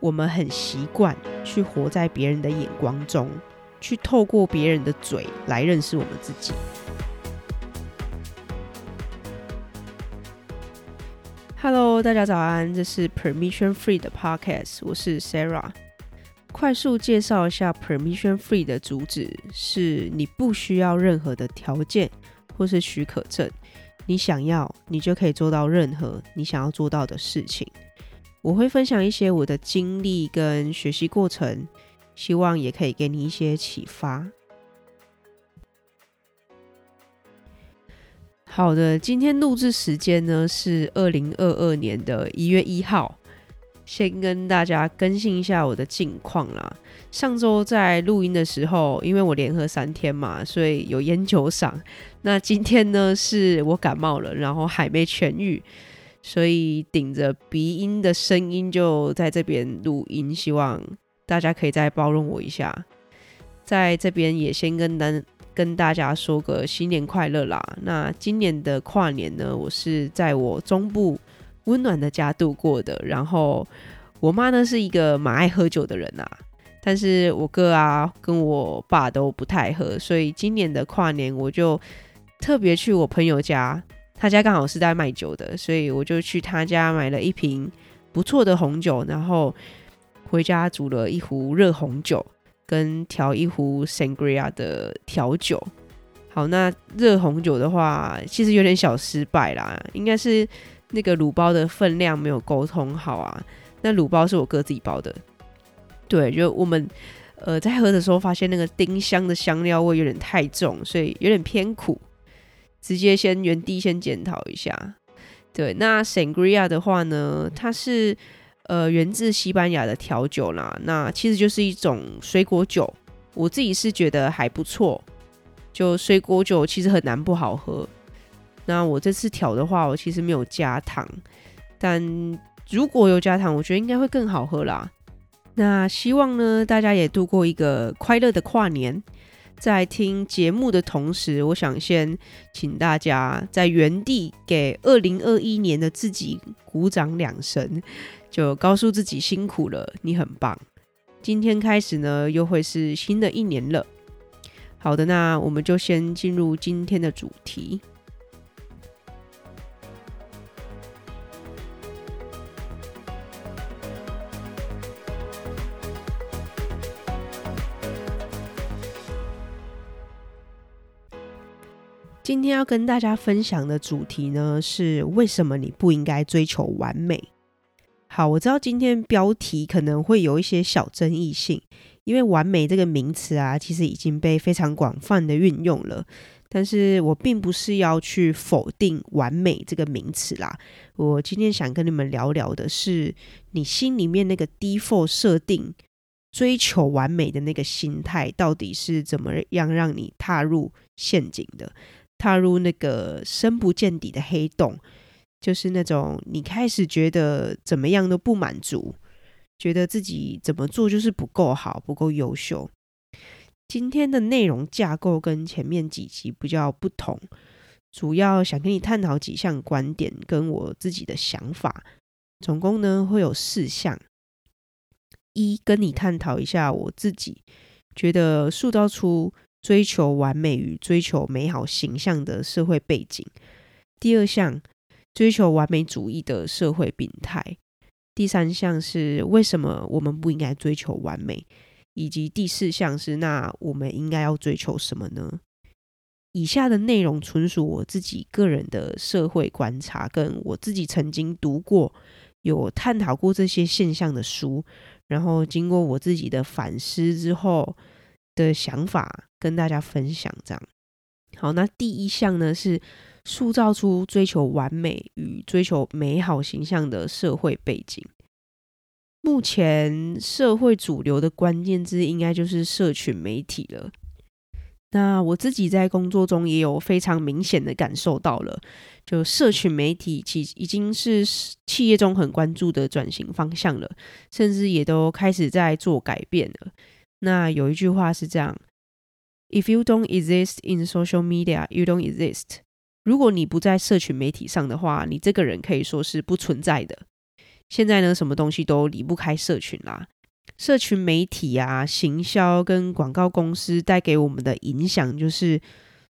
我们很习惯去活在别人的眼光中，去透过别人的嘴来认识我们自己。Hello，大家早安，这是 Permission Free 的 Podcast，我是 Sarah。快速介绍一下 Permission Free 的主旨：是你不需要任何的条件或是许可证，你想要，你就可以做到任何你想要做到的事情。我会分享一些我的经历跟学习过程，希望也可以给你一些启发。好的，今天录制时间呢是二零二二年的一月一号，先跟大家更新一下我的近况啦。上周在录音的时候，因为我连喝三天嘛，所以有烟酒嗓。那今天呢是我感冒了，然后还没痊愈。所以顶着鼻音的声音就在这边录音，希望大家可以再包容我一下。在这边也先跟大跟大家说个新年快乐啦。那今年的跨年呢，我是在我中部温暖的家度过的。然后我妈呢是一个蛮爱喝酒的人啊，但是我哥啊跟我爸都不太喝，所以今年的跨年我就特别去我朋友家。他家刚好是在卖酒的，所以我就去他家买了一瓶不错的红酒，然后回家煮了一壶热红酒，跟调一壶 Sangria 的调酒。好，那热红酒的话，其实有点小失败啦，应该是那个卤包的分量没有沟通好啊。那卤包是我哥自己包的，对，就我们呃在喝的时候发现那个丁香的香料味有点太重，所以有点偏苦。直接先原地先检讨一下，对，那 Sangria 的话呢，它是呃源自西班牙的调酒啦，那其实就是一种水果酒，我自己是觉得还不错，就水果酒其实很难不好喝。那我这次调的话，我其实没有加糖，但如果有加糖，我觉得应该会更好喝啦。那希望呢，大家也度过一个快乐的跨年。在听节目的同时，我想先请大家在原地给二零二一年的自己鼓掌两声，就告诉自己辛苦了，你很棒。今天开始呢，又会是新的一年了。好的，那我们就先进入今天的主题。今天要跟大家分享的主题呢，是为什么你不应该追求完美。好，我知道今天标题可能会有一些小争议性，因为“完美”这个名词啊，其实已经被非常广泛的运用了。但是我并不是要去否定“完美”这个名词啦。我今天想跟你们聊聊的是，你心里面那个 default 设定追求完美的那个心态，到底是怎么样让你踏入陷阱的？踏入那个深不见底的黑洞，就是那种你开始觉得怎么样都不满足，觉得自己怎么做就是不够好、不够优秀。今天的内容架构跟前面几集比较不同，主要想跟你探讨几项观点跟我自己的想法，总共呢会有四项。一，跟你探讨一下我自己觉得塑造出。追求完美与追求美好形象的社会背景。第二项，追求完美主义的社会病态。第三项是为什么我们不应该追求完美，以及第四项是那我们应该要追求什么呢？以下的内容纯属我自己个人的社会观察，跟我自己曾经读过、有探讨过这些现象的书，然后经过我自己的反思之后的想法。跟大家分享这样。好，那第一项呢是塑造出追求完美与追求美好形象的社会背景。目前社会主流的关键字应该就是社群媒体了。那我自己在工作中也有非常明显的感受到了，就社群媒体其已经是企业中很关注的转型方向了，甚至也都开始在做改变了。那有一句话是这样。If you don't exist in social media, you don't exist. 如果你不在社群媒体上的话，你这个人可以说是不存在的。现在呢，什么东西都离不开社群啦。社群媒体啊，行销跟广告公司带给我们的影响，就是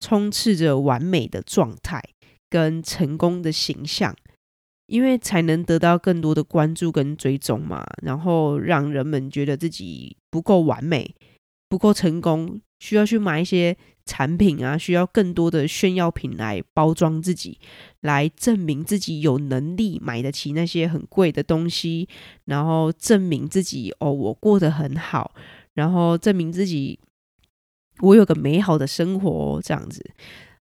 充斥着完美的状态跟成功的形象，因为才能得到更多的关注跟追踪嘛，然后让人们觉得自己不够完美，不够成功，需要去买一些。产品啊，需要更多的炫耀品来包装自己，来证明自己有能力买得起那些很贵的东西，然后证明自己哦，我过得很好，然后证明自己我有个美好的生活，这样子。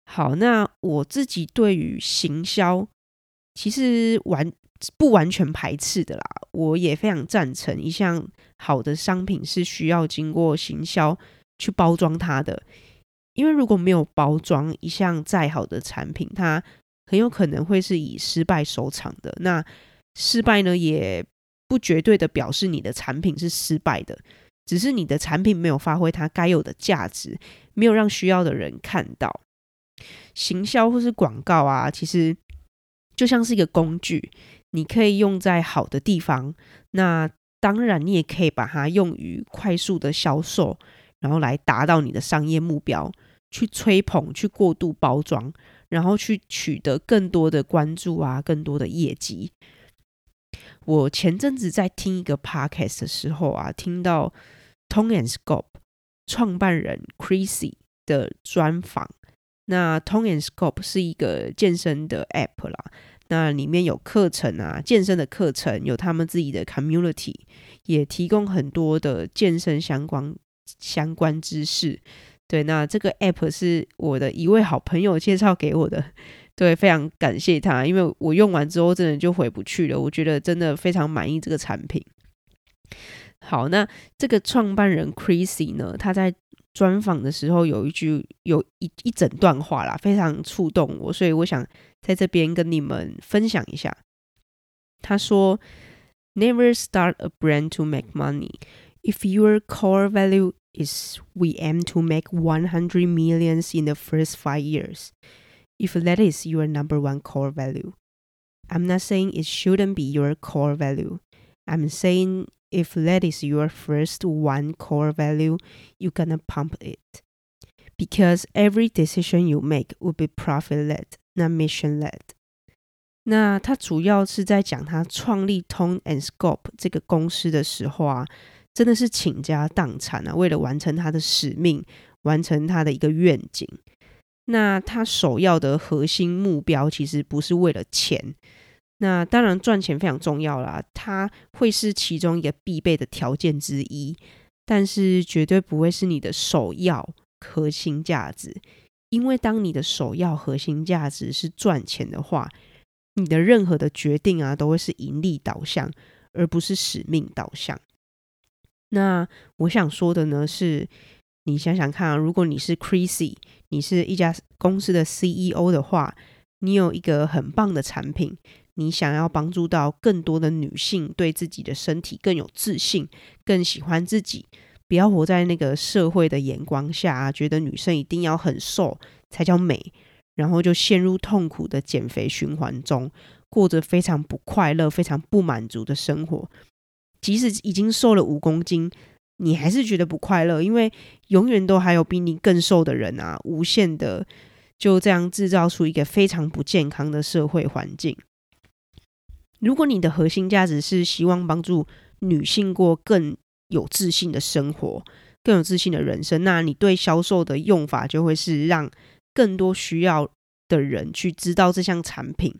好，那我自己对于行销其实完不完全排斥的啦，我也非常赞成一项好的商品是需要经过行销去包装它的。因为如果没有包装一项再好的产品，它很有可能会是以失败收场的。那失败呢，也不绝对的表示你的产品是失败的，只是你的产品没有发挥它该有的价值，没有让需要的人看到。行销或是广告啊，其实就像是一个工具，你可以用在好的地方。那当然，你也可以把它用于快速的销售。然后来达到你的商业目标，去吹捧，去过度包装，然后去取得更多的关注啊，更多的业绩。我前阵子在听一个 podcast 的时候啊，听到 Tone and Scope 创办人 Chrissy 的专访。那 Tone and Scope 是一个健身的 app 啦，那里面有课程啊，健身的课程，有他们自己的 community，也提供很多的健身相关。相关知识，对，那这个 app 是我的一位好朋友介绍给我的，对，非常感谢他，因为我用完之后真的就回不去了，我觉得真的非常满意这个产品。好，那这个创办人 Chrissy 呢，他在专访的时候有一句，有一一整段话啦，非常触动我，所以我想在这边跟你们分享一下。他说：“Never start a brand to make money。” If your core value is we aim to make 100 millions in the first five years, if that is your number one core value, I'm not saying it shouldn't be your core value. I'm saying if that is your first one core value, you're gonna pump it. Because every decision you make will be profit led, not mission led. 那他主要是在讲他创立 Tone and Scope 这个公司的时候啊。真的是倾家荡产啊！为了完成他的使命，完成他的一个愿景，那他首要的核心目标其实不是为了钱。 那当然赚钱非常重要啦，它会是其中一个必备的条件之一，但是绝对不会是你的首要核心价值。因为当你的首要核心价值是赚钱的话，你的任何的决定啊，都会是盈利导向，而不是使命导向。那我想说的呢，是你想想看啊，如果你是 Crazy，你是一家公司的 CEO 的话，你有一个很棒的产品，你想要帮助到更多的女性对自己的身体更有自信，更喜欢自己，不要活在那个社会的眼光下啊，觉得女生一定要很瘦才叫美，然后就陷入痛苦的减肥循环中，过着非常不快乐、非常不满足的生活。即使已经瘦了五公斤，你还是觉得不快乐，因为永远都还有比你更瘦的人啊！无限的就这样制造出一个非常不健康的社会环境。如果你的核心价值是希望帮助女性过更有自信的生活、更有自信的人生，那你对销售的用法就会是让更多需要的人去知道这项产品。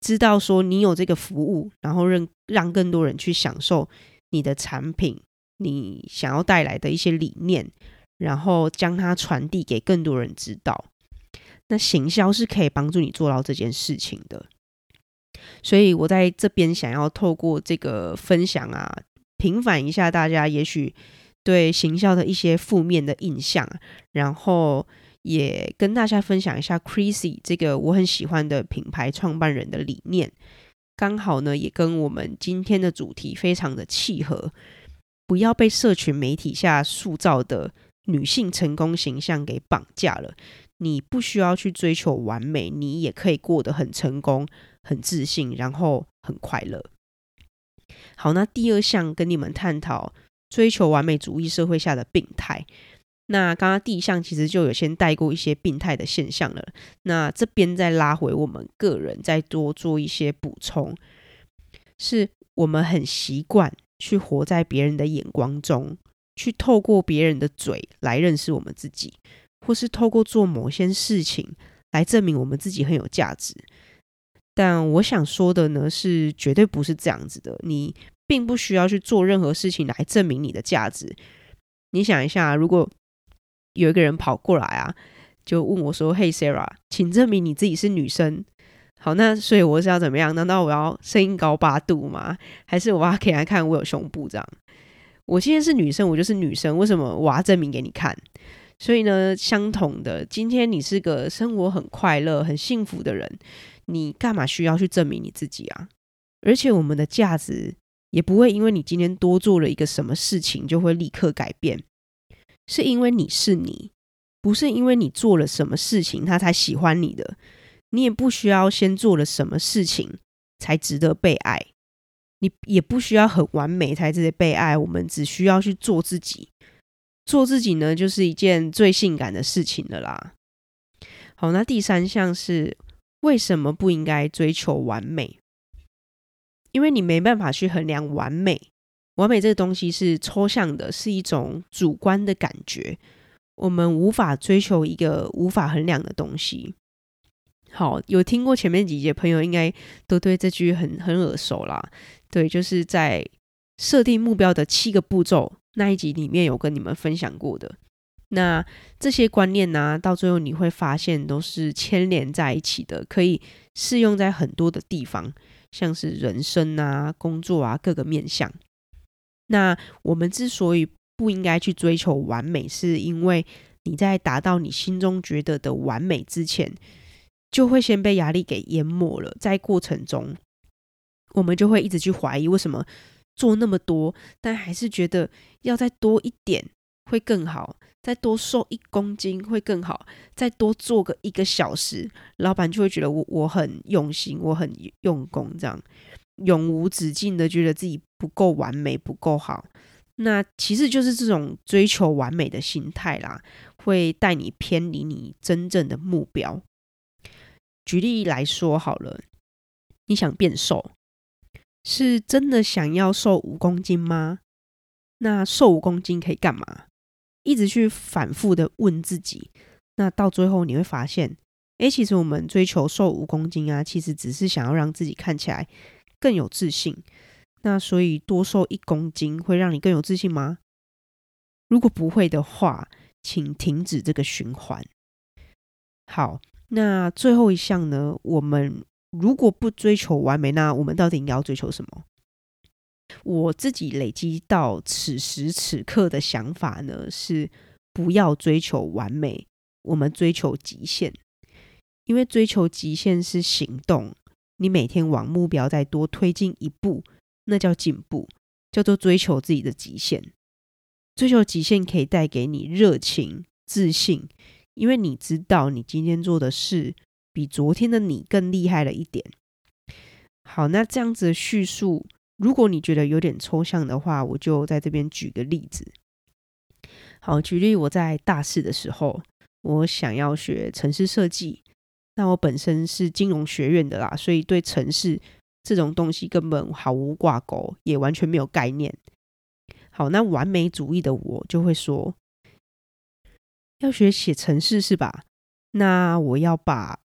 知道说你有这个服务，然后让让更多人去享受你的产品，你想要带来的一些理念，然后将它传递给更多人知道。那行销是可以帮助你做到这件事情的。所以我在这边想要透过这个分享啊，平反一下大家也许对行销的一些负面的印象，然后。也跟大家分享一下 Chrissy 这个我很喜欢的品牌创办人的理念，刚好呢也跟我们今天的主题非常的契合。不要被社群媒体下塑造的女性成功形象给绑架了。你不需要去追求完美，你也可以过得很成功、很自信，然后很快乐。好，那第二项跟你们探讨追求完美主义社会下的病态。那刚刚第一项其实就有先带过一些病态的现象了。那这边再拉回我们个人，再多做一些补充，是我们很习惯去活在别人的眼光中，去透过别人的嘴来认识我们自己，或是透过做某些事情来证明我们自己很有价值。但我想说的呢，是绝对不是这样子的。你并不需要去做任何事情来证明你的价值。你想一下，如果有一个人跑过来啊，就问我说：“Hey Sarah，请证明你自己是女生。”好，那所以我是要怎么样？难道我要声音高八度吗？还是我要给他看我有胸部这样？我现在是女生，我就是女生，为什么我要证明给你看？所以呢，相同的，今天你是个生活很快乐、很幸福的人，你干嘛需要去证明你自己啊？而且我们的价值也不会因为你今天多做了一个什么事情就会立刻改变。是因为你是你，不是因为你做了什么事情他才喜欢你的。你也不需要先做了什么事情才值得被爱，你也不需要很完美才值得被爱。我们只需要去做自己，做自己呢，就是一件最性感的事情了啦。好，那第三项是为什么不应该追求完美？因为你没办法去衡量完美。完美这个东西是抽象的，是一种主观的感觉。我们无法追求一个无法衡量的东西。好，有听过前面几节朋友，应该都对这句很很耳熟啦。对，就是在设定目标的七个步骤那一集里面有跟你们分享过的。那这些观念呢、到最后你会发现都是牵连在一起的，可以适用在很多的地方，像是人生啊、工作啊各个面向。那我们之所以不应该去追求完美，是因为你在达到你心中觉得的完美之前，就会先被压力给淹没了。在过程中，我们就会一直去怀疑为什么做那么多，但还是觉得要再多一点会更好，再多瘦一公斤会更好，再多做个一个小时，老板就会觉得我我很用心，我很用功，这样。永无止境的觉得自己不够完美，不够好，那其实就是这种追求完美的心态啦，会带你偏离你真正的目标。举例来说好了，你想变瘦，是真的想要瘦五公斤吗？那瘦五公斤可以干嘛？一直去反复的问自己，那到最后你会发现，诶，其实我们追求瘦五公斤啊，其实只是想要让自己看起来。更有自信，那所以多瘦一公斤会让你更有自信吗？如果不会的话，请停止这个循环。好，那最后一项呢？我们如果不追求完美，那我们到底应该要追求什么？我自己累积到此时此刻的想法呢，是不要追求完美，我们追求极限，因为追求极限是行动。你每天往目标再多推进一步，那叫进步，叫做追求自己的极限。追求极限可以带给你热情、自信，因为你知道你今天做的事比昨天的你更厉害了一点。好，那这样子的叙述，如果你觉得有点抽象的话，我就在这边举个例子。好，举例我在大四的时候，我想要学城市设计。那我本身是金融学院的啦，所以对城市这种东西根本毫无挂钩，也完全没有概念。好，那完美主义的我就会说，要学写城市是吧？那我要把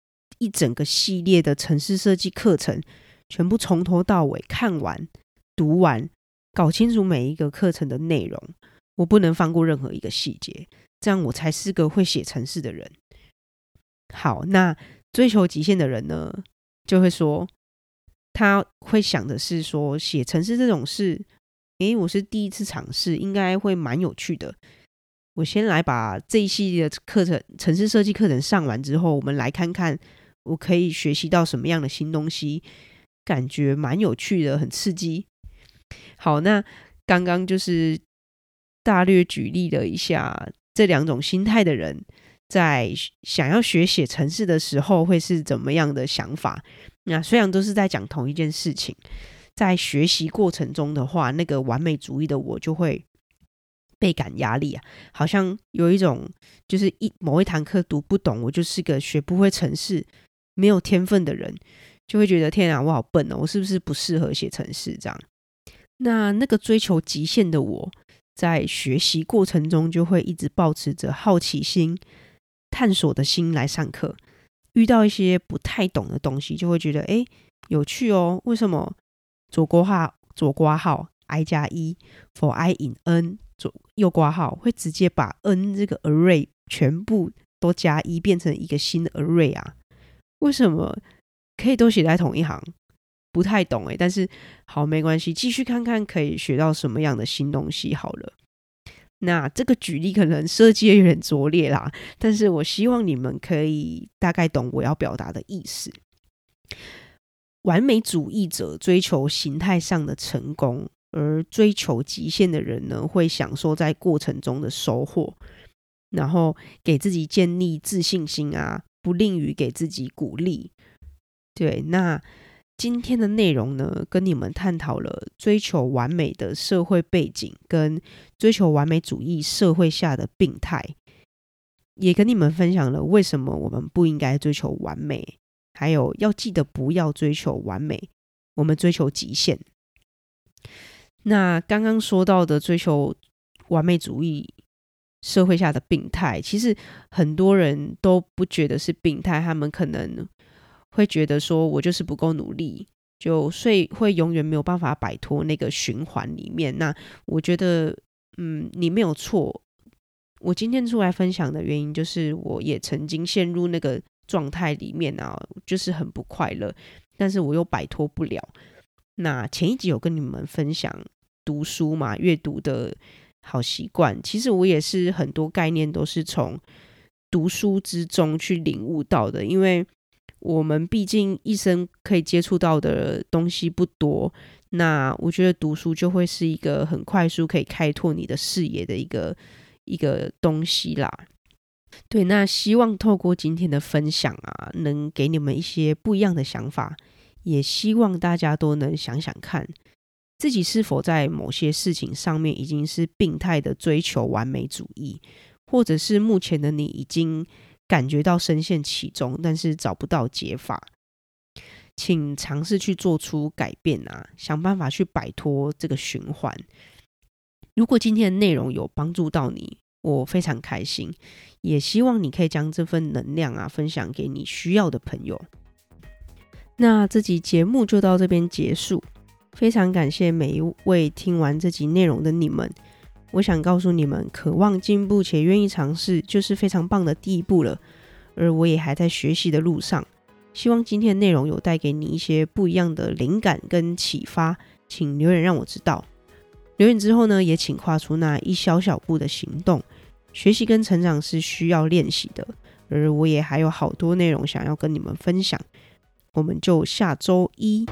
一整个系列的城市设计课程全部从头到尾看完、读完，搞清楚每一个课程的内容，我不能放过任何一个细节，这样我才是个会写城市的人。好，那。追求极限的人呢，就会说，他会想的是说，写城市这种事，诶，我是第一次尝试，应该会蛮有趣的。我先来把这一系列的课程，城市设计课程上完之后，我们来看看我可以学习到什么样的新东西，感觉蛮有趣的，很刺激。好，那刚刚就是大略举例了一下这两种心态的人。在想要学写程式的时候，会是怎么样的想法？那虽然都是在讲同一件事情，在学习过程中的话，那个完美主义的我就会倍感压力啊，好像有一种就是一某一堂课读不懂，我就是个学不会程式、没有天分的人，就会觉得天啊，我好笨哦，我是不是不适合写程式这样？那那个追求极限的我，在学习过程中就会一直保持着好奇心、探索的心来上课。遇到一些不太懂的东西，就会觉得诶有趣哦。为什么左括号左括号 i 加一 for i in n 左右括号会直接把 n 这个 array 全部都加一变成一个新的 array 啊？为什么可以都写在同一行？不太懂诶，但是好没关系，继续看看可以学到什么样的新东西好了。那这个举例可能设计的有点拙劣啦，但是我希望你们可以大概懂我要表达的意思。完美主义者追求形态上的成功，而追求极限的人呢，会享受在过程中的收获，然后给自己建立自信心啊，不吝于给自己鼓励。对，那。今天的内容呢，跟你们探讨了追求完美的社会背景跟追求完美主义社会下的病态，也跟你们分享了为什么我们不应该追求完美，还有要记得不要追求完美，我们追求极限。那刚刚说到的追求完美主义社会下的病态，其实很多人都不觉得是病态，他们可能。会觉得说我就是不够努力，就所以会永远没有办法摆脱那个循环里面。那我觉得，嗯，你没有错。我今天出来分享的原因，就是我也曾经陷入那个状态里面啊，就是很不快乐，但是我又摆脱不了。那前一集有跟你们分享读书嘛，阅读的好习惯。其实我也是很多概念都是从读书之中去领悟到的，因为。我们毕竟一生可以接触到的东西不多，那我觉得读书就会是一个很快速可以开拓你的视野的一个一个东西啦。对，那希望透过今天的分享啊，能给你们一些不一样的想法，也希望大家都能想想看，自己是否在某些事情上面已经是病态的追求完美主义，或者是目前的你已经。感觉到深陷其中，但是找不到解法，请尝试去做出改变啊，想办法去摆脱这个循环。如果今天的内容有帮助到你，我非常开心，也希望你可以将这份能量啊分享给你需要的朋友。那这集节目就到这边结束，非常感谢每一位听完这集内容的你们。我想告诉你们，渴望进步且愿意尝试，就是非常棒的第一步了。而我也还在学习的路上。希望今天的内容有带给你一些不一样的灵感跟启发，请留言让我知道。留言之后呢，也请跨出那一小小步的行动。学习跟成长是需要练习的，而我也还有好多内容想要跟你们分享。我们就下周一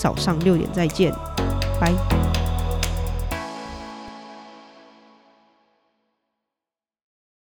早上六点再见，拜。